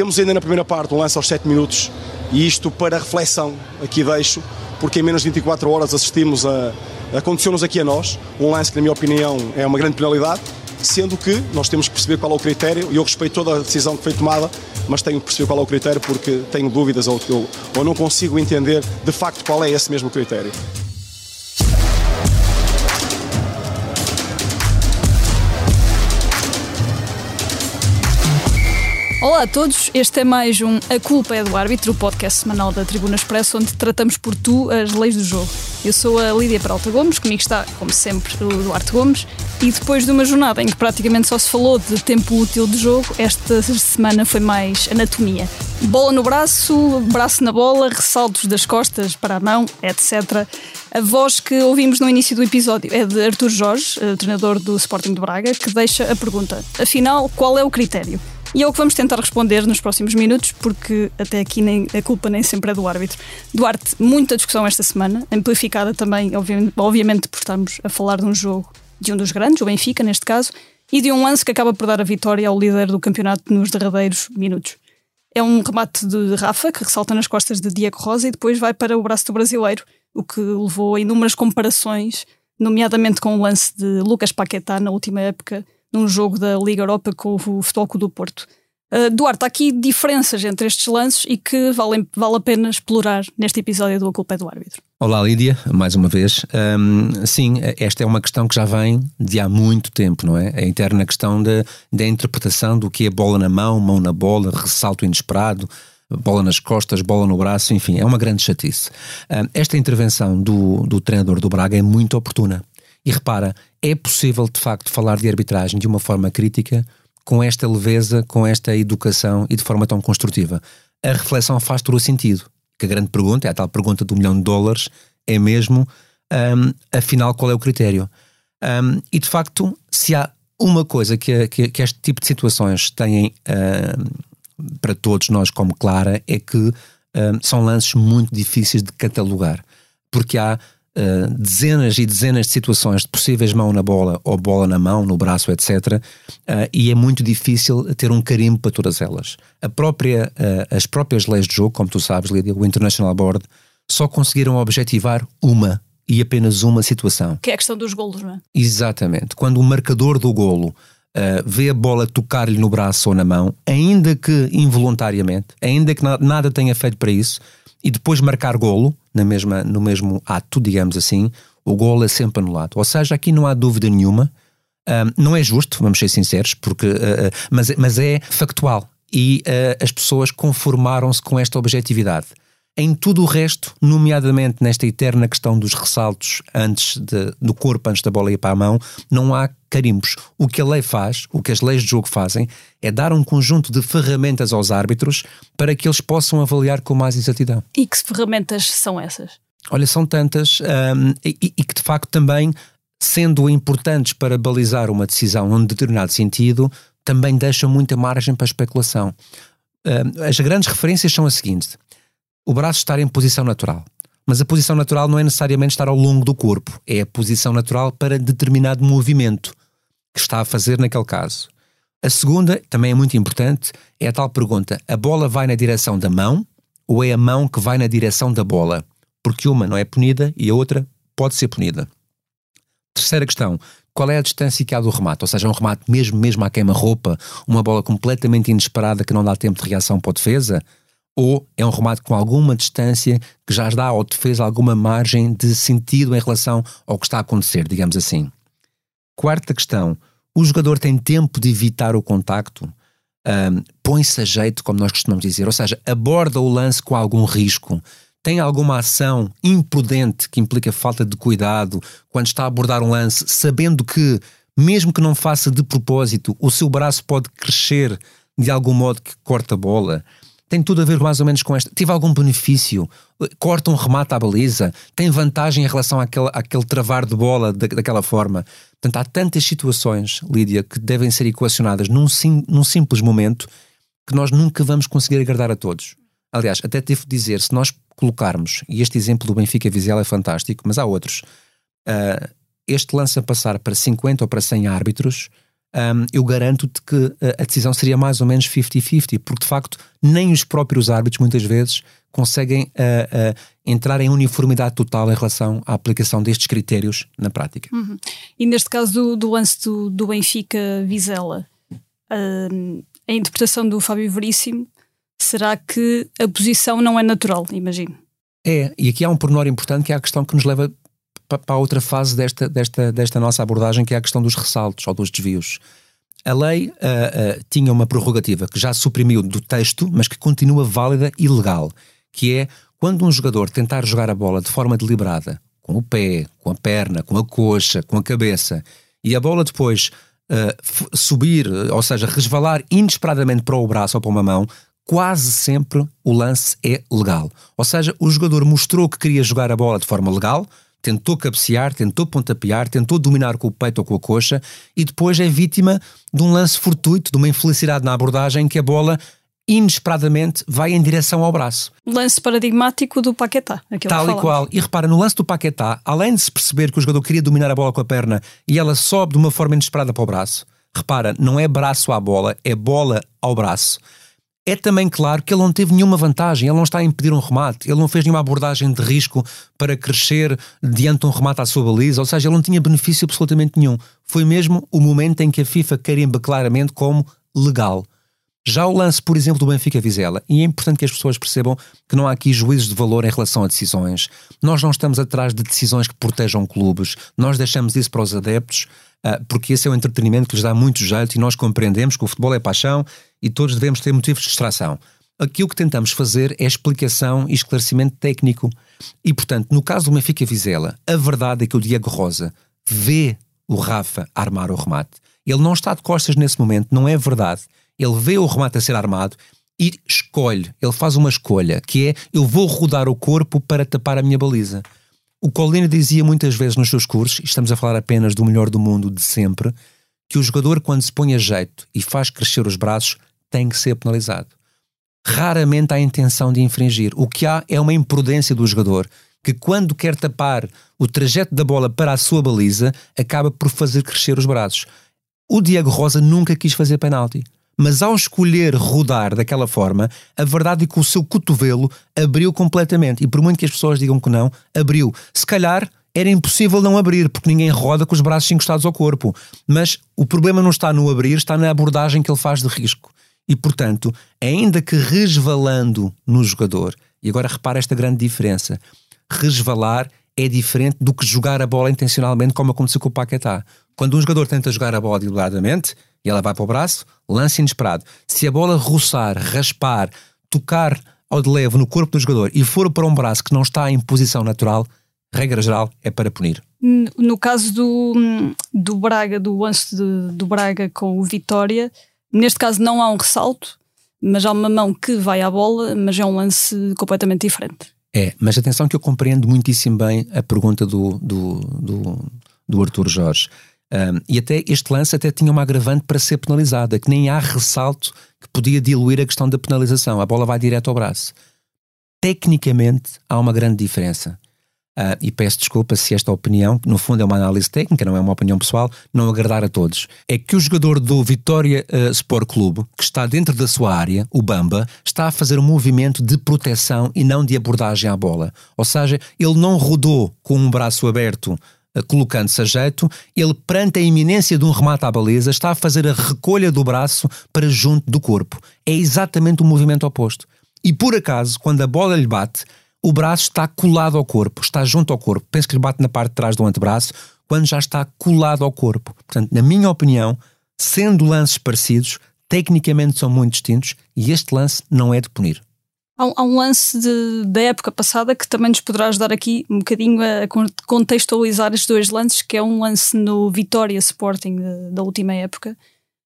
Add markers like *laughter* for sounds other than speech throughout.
Temos ainda na primeira parte um lance aos 7 minutos e isto para reflexão aqui deixo, porque em menos de 24 horas assistimos a. Aconteceu-nos aqui a nós um lance que, na minha opinião, é uma grande penalidade, sendo que nós temos que perceber qual é o critério e eu respeito toda a decisão que foi tomada, mas tenho que perceber qual é o critério porque tenho dúvidas ou, ou não consigo entender de facto qual é esse mesmo critério. Olá a todos, este é mais um A Culpa é do Árbitro, o podcast semanal da Tribuna Expresso, onde tratamos por tu as leis do jogo. Eu sou a Lídia Peralta Gomes, comigo está, como sempre, o Duarte Gomes, e depois de uma jornada em que praticamente só se falou de tempo útil de jogo, esta semana foi mais anatomia. Bola no braço, braço na bola, ressaltos das costas para a mão, etc. A voz que ouvimos no início do episódio é de Artur Jorge, eh, treinador do Sporting de Braga, que deixa a pergunta: afinal, qual é o critério? E é o que vamos tentar responder nos próximos minutos, porque até aqui nem, a culpa nem sempre é do árbitro. Duarte, muita discussão esta semana, amplificada também, obviamente, por estarmos a falar de um jogo de um dos grandes, o Benfica neste caso, e de um lance que acaba por dar a vitória ao líder do campeonato nos derradeiros minutos. É um remate de Rafa, que ressalta nas costas de Diego Rosa e depois vai para o braço do brasileiro, o que levou a inúmeras comparações, nomeadamente com o lance de Lucas Paquetá na última época num jogo da Liga Europa com o Futebol Clube do Porto. Uh, Duarte, há aqui diferenças entre estes lances e que vale, vale a pena explorar neste episódio do A Culpa é do Árbitro. Olá Lídia, mais uma vez. Um, sim, esta é uma questão que já vem de há muito tempo, não é? A interna questão da, da interpretação do que é bola na mão, mão na bola, ressalto inesperado, bola nas costas, bola no braço, enfim, é uma grande chatice. Um, esta intervenção do, do treinador do Braga é muito oportuna. E repara, é possível de facto falar de arbitragem de uma forma crítica, com esta leveza, com esta educação e de forma tão construtiva. A reflexão faz todo o sentido. Que a grande pergunta, é a tal pergunta do milhão de dólares, é mesmo, um, afinal, qual é o critério? Um, e de facto, se há uma coisa que, que, que este tipo de situações têm para todos nós como clara, é que são lances muito difíceis de catalogar. Porque há uh, dezenas e dezenas de situações de possíveis mão na bola ou bola na mão, no braço, etc. Uh, eh, e é muito difícil ter um carimbo para todas elas. A própria, uh, as próprias leis de jogo, como tu sabes, Lídia, o International Board, só conseguiram objetivar uma e apenas uma situação. Que é a questão dos golos, não é? Exatamente. Quando o marcador do golo Uh, vê a bola tocar-lhe no braço ou na mão, ainda que involuntariamente, ainda que nada tenha feito para isso, e depois marcar golo, na mesma, no mesmo ato, digamos assim, o golo é sempre anulado. Ou seja, aqui não há dúvida nenhuma, um, não é justo, vamos ser sinceros, porque, uh, mas, mas é factual. E uh, as pessoas conformaram-se com esta objetividade. Em tudo o resto, nomeadamente nesta eterna questão dos ressaltos antes de, do corpo, antes da bola ir para a mão, não há carimbos. O que a lei faz, o que as leis de jogo fazem, é dar um conjunto de ferramentas aos árbitros para que eles possam avaliar com mais exatidão. E que ferramentas são essas? Olha, são tantas um, e, e que de facto também, sendo importantes para balizar uma decisão num determinado sentido, também deixam muita margem para especulação. Um, as grandes referências são as seguintes: o braço estar em posição natural. Mas a posição natural não é necessariamente estar ao longo do corpo, é a posição natural para determinado movimento que está a fazer naquele caso. A segunda, também é muito importante, é a tal pergunta: a bola vai na direção da mão ou é a mão que vai na direção da bola? Porque uma não é punida e a outra pode ser punida. Terceira questão: qual é a distância que há do remate? Ou seja, um remate mesmo, mesmo à queima-roupa, uma bola completamente inesperada que não dá tempo de reação para a defesa? Ou é um remate com alguma distância que já dá ao defesa alguma margem de sentido em relação ao que está a acontecer, digamos assim? Quarta questão: o jogador tem tempo de evitar o contacto? Um, Põe-se a jeito, como nós costumamos dizer, ou seja, aborda o lance com algum risco. Tem alguma ação imprudente que implica falta de cuidado quando está a abordar um lance, sabendo que, mesmo que não faça de propósito, o seu braço pode crescer de algum modo que corta a bola? Tem tudo a ver mais ou menos com esta. Tive algum benefício? Corta um remate à baliza? Tem vantagem em relação àquele, àquele travar de bola da, daquela forma? Portanto, há tantas situações, Lídia, que devem ser equacionadas num, sim, num simples momento que nós nunca vamos conseguir agradar a todos. Aliás, até devo dizer, se nós colocarmos, e este exemplo do Benfica Vizela é fantástico, mas há outros, uh, este lance a passar para 50 ou para 100 árbitros, um, eu garanto-te que a decisão seria mais ou menos 50-50, porque de facto nem os próprios árbitros muitas vezes conseguem uh, uh, entrar em uniformidade total em relação à aplicação destes critérios na prática. Uhum. E neste caso do, do lance do, do Benfica-Vizela, uh, a interpretação do Fábio Veríssimo, será que a posição não é natural, imagino? É, e aqui há um pormenor importante que é a questão que nos leva para outra fase desta, desta, desta nossa abordagem, que é a questão dos ressaltos ou dos desvios. A lei uh, uh, tinha uma prerrogativa que já suprimiu do texto, mas que continua válida e legal, que é quando um jogador tentar jogar a bola de forma deliberada, com o pé, com a perna, com a coxa, com a cabeça, e a bola depois uh, subir, ou seja, resvalar inesperadamente para o braço ou para uma mão, quase sempre o lance é legal. Ou seja, o jogador mostrou que queria jogar a bola de forma legal, tentou cabecear, tentou pontapear, tentou dominar com o peito ou com a coxa e depois é vítima de um lance fortuito, de uma infelicidade na abordagem que a bola inesperadamente vai em direção ao braço. Lance paradigmático do Paquetá. Tal e qual. E repara, no lance do Paquetá, além de se perceber que o jogador queria dominar a bola com a perna e ela sobe de uma forma inesperada para o braço, repara, não é braço à bola, é bola ao braço é também claro que ele não teve nenhuma vantagem, ele não está a impedir um remate, ele não fez nenhuma abordagem de risco para crescer diante de um remate à sua baliza, ou seja, ele não tinha benefício absolutamente nenhum. Foi mesmo o momento em que a FIFA carimba claramente como legal. Já o lance, por exemplo, do Benfica Vizela, e é importante que as pessoas percebam que não há aqui juízos de valor em relação a decisões. Nós não estamos atrás de decisões que protejam clubes, nós deixamos isso para os adeptos, porque esse é o entretenimento que lhes dá muito jeito e nós compreendemos que o futebol é paixão e todos devemos ter motivos de distração. Aqui o que tentamos fazer é explicação e esclarecimento técnico. E, portanto, no caso do Benfica Vizela, a verdade é que o Diego Rosa vê o Rafa armar o remate. Ele não está de costas nesse momento, não é verdade. Ele vê o remate a ser armado e escolhe, ele faz uma escolha, que é eu vou rodar o corpo para tapar a minha baliza. O Colina dizia muitas vezes nos seus cursos, e estamos a falar apenas do melhor do mundo de sempre, que o jogador, quando se põe a jeito e faz crescer os braços, tem que ser penalizado. Raramente há intenção de infringir. O que há é uma imprudência do jogador, que quando quer tapar o trajeto da bola para a sua baliza, acaba por fazer crescer os braços. O Diego Rosa nunca quis fazer penalti mas ao escolher rodar daquela forma, a verdade é que o seu cotovelo abriu completamente. E por muito que as pessoas digam que não, abriu. Se calhar era impossível não abrir, porque ninguém roda com os braços encostados ao corpo. Mas o problema não está no abrir, está na abordagem que ele faz de risco. E portanto, ainda que resvalando no jogador, e agora repara esta grande diferença: resvalar é diferente do que jogar a bola intencionalmente, como aconteceu com o Paquetá. Quando um jogador tenta jogar a bola deliberadamente, e ela vai para o braço, lance inesperado. Se a bola roçar, raspar, tocar ao de leve no corpo do jogador e for para um braço que não está em posição natural, regra geral é para punir. No caso do, do Braga, do lance do Braga com o Vitória, neste caso não há um ressalto, mas há uma mão que vai à bola, mas é um lance completamente diferente. É, mas atenção que eu compreendo muitíssimo bem a pergunta do, do, do, do Arthur Jorge. Um, e até este lance até tinha uma agravante para ser penalizada, que nem há ressalto que podia diluir a questão da penalização. A bola vai direto ao braço. Tecnicamente há uma grande diferença. Uh, e peço desculpa se esta opinião, que no fundo é uma análise técnica, não é uma opinião pessoal, não agradar a todos. É que o jogador do Vitória uh, Sport Clube, que está dentro da sua área, o Bamba, está a fazer um movimento de proteção e não de abordagem à bola. Ou seja, ele não rodou com um braço aberto colocando-se a jeito, ele, perante a iminência de um remate à baliza, está a fazer a recolha do braço para junto do corpo. É exatamente o movimento oposto. E por acaso, quando a bola lhe bate, o braço está colado ao corpo, está junto ao corpo. Penso que lhe bate na parte de trás do antebraço, quando já está colado ao corpo. Portanto, na minha opinião, sendo lances parecidos, tecnicamente são muito distintos e este lance não é de punir. Há, há um lance de, da época passada que também nos poderá ajudar aqui um bocadinho a contextualizar estes dois lances, que é um lance no Vitória Sporting de, da última época,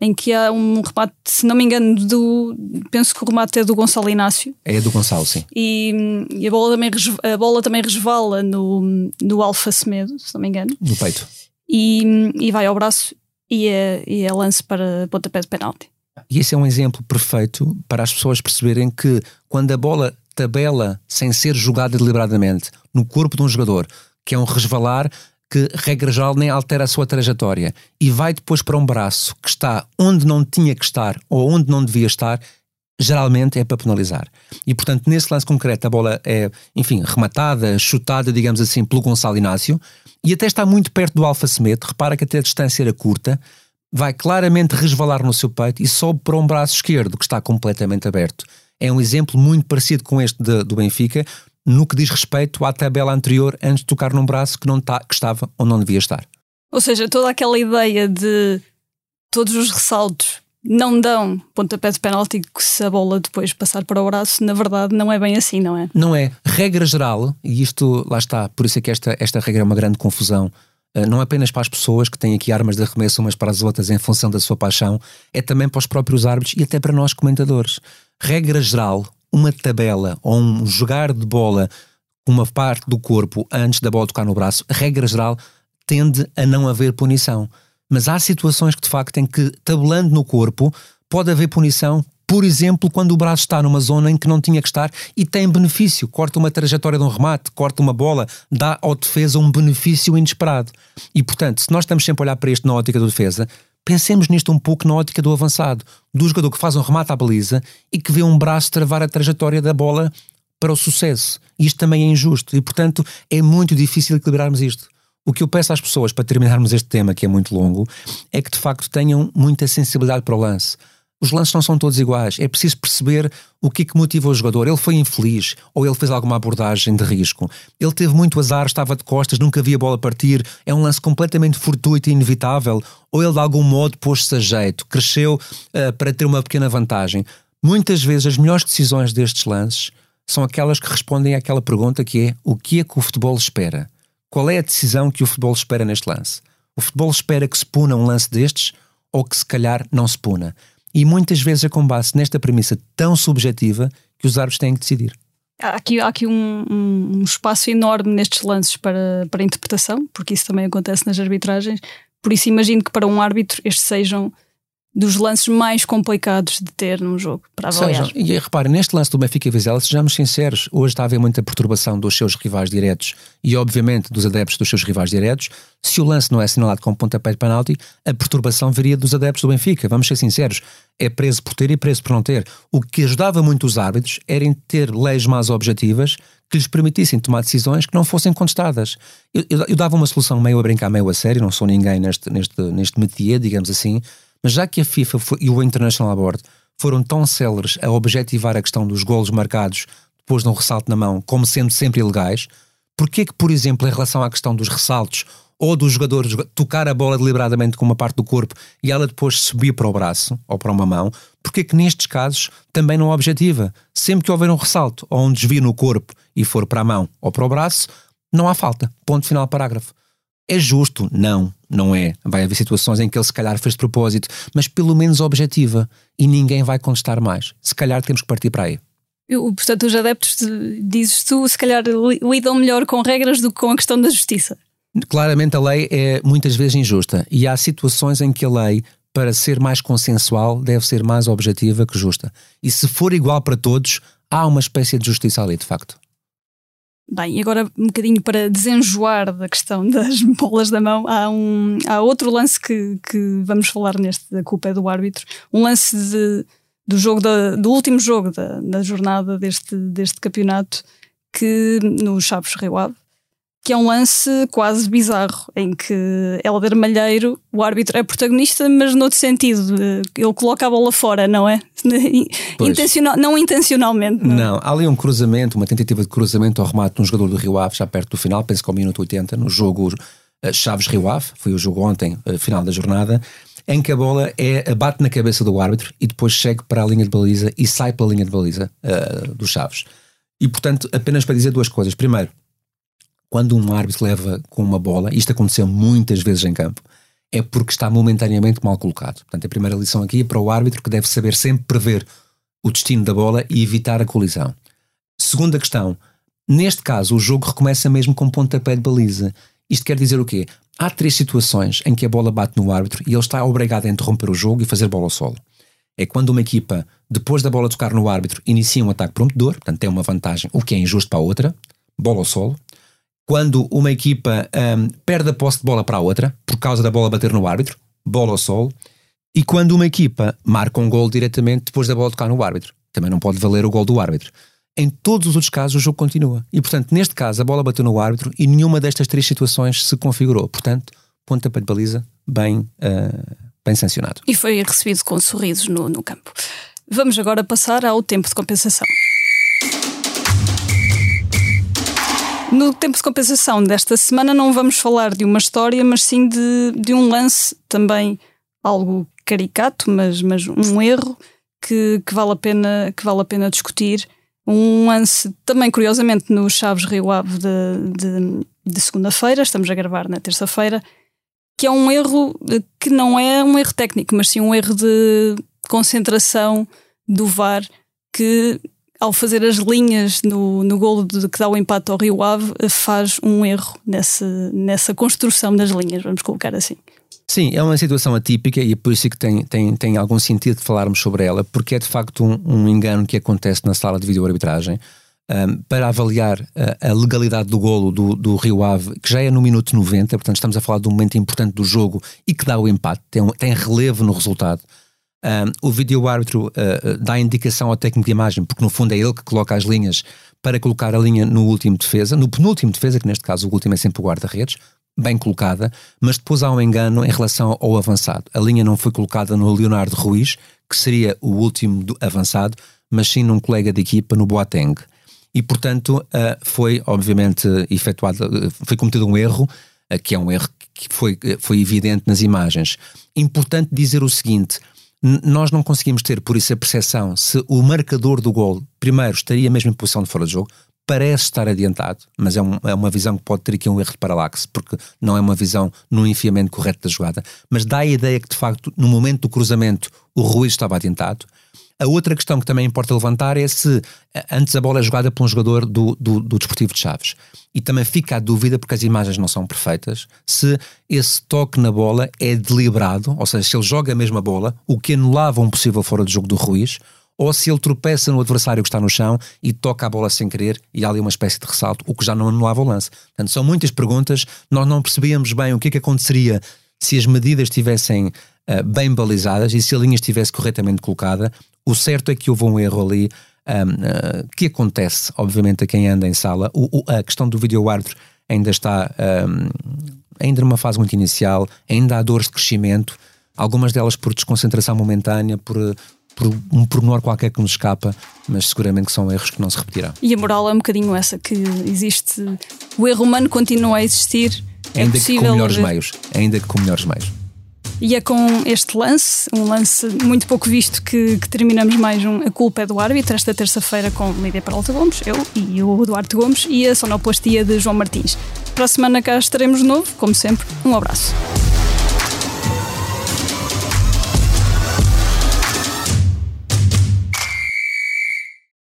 em que há um remate, se não me engano, do. Penso que o remate é do Gonçalo Inácio. É do Gonçalo, sim. E, e a, bola também, a bola também resvala no, no Alfa Semedo, se não me engano. No peito. E, e vai ao braço e é, e é lance para pontapé de penalti. E esse é um exemplo perfeito para as pessoas perceberem que quando a bola tabela sem ser jogada deliberadamente no corpo de um jogador, que é um resvalar, que, regra geral, nem altera a sua trajetória e vai depois para um braço que está onde não tinha que estar ou onde não devia estar, geralmente é para penalizar. E, portanto, nesse lance concreto, a bola é, enfim, rematada, chutada, digamos assim, pelo Gonçalo Inácio e até está muito perto do Alfa Semedo. Repara que até a distância era curta, vai claramente resvalar no seu peito e sobe para um braço esquerdo que está completamente aberto. É um exemplo muito parecido com este de, do Benfica, no que diz respeito à tabela anterior antes de tocar num braço que, não tá, que estava ou não devia estar. Ou seja, toda aquela ideia de todos os ressaltos não dão pontapé de penalti se a bola depois passar para o braço, na verdade não é bem assim, não é? Não é. Regra geral, e isto lá está, por isso é que esta, esta regra é uma grande confusão, não apenas para as pessoas que têm aqui armas de arremesso umas para as outras em função da sua paixão, é também para os próprios árbitros e até para nós comentadores. Regra geral, uma tabela ou um jogar de bola uma parte do corpo antes da bola tocar no braço, regra geral, tende a não haver punição. Mas há situações que de facto em que, tabelando no corpo, pode haver punição, por exemplo, quando o braço está numa zona em que não tinha que estar e tem benefício, corta uma trajetória de um remate, corta uma bola, dá ao defesa um benefício inesperado. E portanto, se nós estamos sempre a olhar para isto na ótica do defesa, Pensemos nisto um pouco na ótica do avançado, do jogador que faz um remate à baliza e que vê um braço travar a trajetória da bola para o sucesso. Isto também é injusto e, portanto, é muito difícil equilibrarmos isto. O que eu peço às pessoas para terminarmos este tema, que é muito longo, é que de facto tenham muita sensibilidade para o lance os lances não são todos iguais. É preciso perceber o que é que motiva o jogador. Ele foi infeliz ou ele fez alguma abordagem de risco. Ele teve muito azar, estava de costas, nunca via a bola partir. É um lance completamente fortuito e inevitável. Ou ele de algum modo pôs-se a jeito, cresceu uh, para ter uma pequena vantagem. Muitas vezes as melhores decisões destes lances são aquelas que respondem àquela pergunta que é o que é que o futebol espera? Qual é a decisão que o futebol espera neste lance? O futebol espera que se puna um lance destes ou que se calhar não se puna? E muitas vezes é com base nesta premissa tão subjetiva que os árbitros têm que decidir. Há aqui, há aqui um, um, espaço enorme nestes lances para, para interpretação, porque isso também acontece nas arbitragens. Por isso, imagino que para um árbitro estes sejam dos lances mais complicados de ter num jogo para avaliar. Sejam, e reparem, neste lance do Benfica e Vizela, sejamos sinceros, hoje está a haver muita perturbação dos seus rivais diretos e, obviamente, dos adeptos dos seus rivais diretos. Se o lance não é assinalado com pontapé de penalti, a perturbação viria dos adeptos do Benfica. Vamos ser sinceros, é preso por ter e preso por não ter. O que ajudava muito os árbitros era em ter leis mais objetivas que lhes permitissem tomar decisões que não fossem contestadas. Eu, eu, eu dava uma solução meio a brincar, meio a sério, não sou ninguém neste, neste, neste métier, digamos assim, mas já que a FIFA e o International Board foram tão céleres a objetivar a questão dos golos marcados depois de um ressalto na mão como sendo sempre ilegais, porquê que, por exemplo, em relação à questão dos ressaltos ou dos jogadores tocar a bola deliberadamente com uma parte do corpo e ela depois subir para o braço ou para uma mão, porque que nestes casos também não objetiva? Sempre que houver um ressalto ou um desvio no corpo e for para a mão ou para o braço, não há falta. Ponto final, parágrafo. É justo? Não, não é. Vai haver situações em que ele se calhar fez de propósito, mas pelo menos objetiva e ninguém vai contestar mais. Se calhar temos que partir para aí. Eu, portanto, os adeptos, dizes tu, se calhar lidam melhor com regras do que com a questão da justiça. Claramente a lei é muitas vezes injusta e há situações em que a lei, para ser mais consensual, deve ser mais objetiva que justa. E se for igual para todos, há uma espécie de justiça ali, de facto. Bem, e agora um bocadinho para desenjoar da questão *laughs* das bolas da mão, há, um, há outro lance que, que vamos falar neste, da culpa é do árbitro, um lance de, do jogo da, do último jogo da, da jornada deste, deste campeonato que no Chaves Rio Ave, que é um lance quase bizarro, em que Helder Malheiro, o árbitro, é protagonista, mas noutro sentido. Ele coloca a bola fora, não é? *laughs* Intencional, não intencionalmente. Não. não, há ali um cruzamento, uma tentativa de cruzamento ao remate de um jogador do Rio Ave, já perto do final, penso que ao minuto 80, no jogo uh, Chaves-Rio Ave, foi o jogo ontem, uh, final da jornada, em que a bola é, bate na cabeça do árbitro e depois chega para a linha de baliza e sai pela linha de baliza uh, do Chaves. E portanto, apenas para dizer duas coisas. Primeiro, quando um árbitro leva com uma bola, isto aconteceu muitas vezes em campo, é porque está momentaneamente mal colocado. Portanto, a primeira lição aqui é para o árbitro que deve saber sempre prever o destino da bola e evitar a colisão. Segunda questão, neste caso o jogo recomeça mesmo com pontapé de baliza. Isto quer dizer o quê? Há três situações em que a bola bate no árbitro e ele está obrigado a interromper o jogo e fazer bola ao solo. É quando uma equipa, depois da bola tocar no árbitro, inicia um ataque prometedor, portanto tem uma vantagem, o que é injusto para a outra, bola ao solo. Quando uma equipa um, perde a posse de bola para a outra, por causa da bola bater no árbitro, bola ao sol, e quando uma equipa marca um gol diretamente depois da bola tocar no árbitro. Também não pode valer o gol do árbitro. Em todos os outros casos, o jogo continua. E, portanto, neste caso, a bola bateu no árbitro e nenhuma destas três situações se configurou. Portanto, ponta para de baliza, bem, uh, bem sancionado. E foi recebido com sorrisos no, no campo. Vamos agora passar ao tempo de compensação. No tempo de compensação desta semana não vamos falar de uma história, mas sim de, de um lance também algo caricato, mas, mas um erro que, que, vale a pena, que vale a pena discutir. Um lance também, curiosamente, no Chaves Rio Ave de, de, de segunda-feira, estamos a gravar na terça-feira, que é um erro que não é um erro técnico, mas sim um erro de concentração do VAR que ao fazer as linhas no, no golo de, que dá o empate ao Rio Ave, faz um erro nessa, nessa construção das linhas, vamos colocar assim. Sim, é uma situação atípica e é por isso que tem, tem, tem algum sentido falarmos sobre ela, porque é de facto um, um engano que acontece na sala de vídeo-arbitragem um, para avaliar a, a, legalidade do golo do, do Rio Ave, que já é no minuto 90, portanto estamos a falar de um momento importante do jogo e que dá o empate, tem, tem relevo no resultado. Um, o vídeo-árbitro uh, dá indicação ao técnico de imagem, porque no fundo é ele que coloca as linhas para colocar a linha no último defesa, no penúltimo defesa, que neste caso o último é sempre o guarda-redes, bem colocada, mas depois há um engano em relação ao avançado. A linha não foi colocada no Leonardo Ruiz, que seria o último avançado, mas sim num colega de equipa, no Boateng. E, portanto, uh, foi, obviamente, efetuado, foi cometido um erro, que é um erro que foi, foi evidente nas imagens. Importante dizer o seguinte: nós não conseguimos ter por isso a percepção se o marcador do gol, primeiro, estaria mesmo em posição de fora de jogo, parece estar adiantado, mas é, um, é, uma visão que pode ter aqui um erro de paralaxe, porque não é uma visão no enfiamento correto da jogada, mas dá a ideia que de facto no momento do cruzamento o Ruiz estava adiantado. A outra questão que também importa levantar é se antes a bola é jogada por um jogador do, do, do Desportivo de Chaves. E também fica a dúvida, porque as imagens não são perfeitas, se esse toque na bola é deliberado, ou seja, se ele joga a mesma bola, o que anulava um possível fora de jogo do Ruiz, ou se ele tropeça no adversário que está no chão e toca a bola sem querer e há ali uma espécie de ressalto, o que já não anulava o lance. Portanto, são muitas perguntas, nós não percebíamos bem o que é que aconteceria se as medidas estivessem uh, bem balizadas e se a linha estivesse corretamente colocada, o certo é que houve um erro ali um, uh, que acontece, obviamente, a quem anda em sala. O, o, a questão do vídeo-árbitro ainda está um, ainda numa fase muito inicial, ainda há dores de crescimento, algumas delas por desconcentração momentânea, por, por um pormenor qualquer que nos escapa, mas seguramente que são erros que não se repetirão. E a moral é um bocadinho essa, que existe, o erro humano continua a existir. É ainda é que com melhores meios, ainda que com melhores meios. E é com este lance, um lance muito pouco visto, que, que terminamos mais um A Culpa é do Árbitro, esta terça-feira com Lídia Peralta Gomes, eu e o Duarte Gomes, e a sonoplastia de João Martins. Para a semana cá estaremos de novo, como sempre. Um abraço.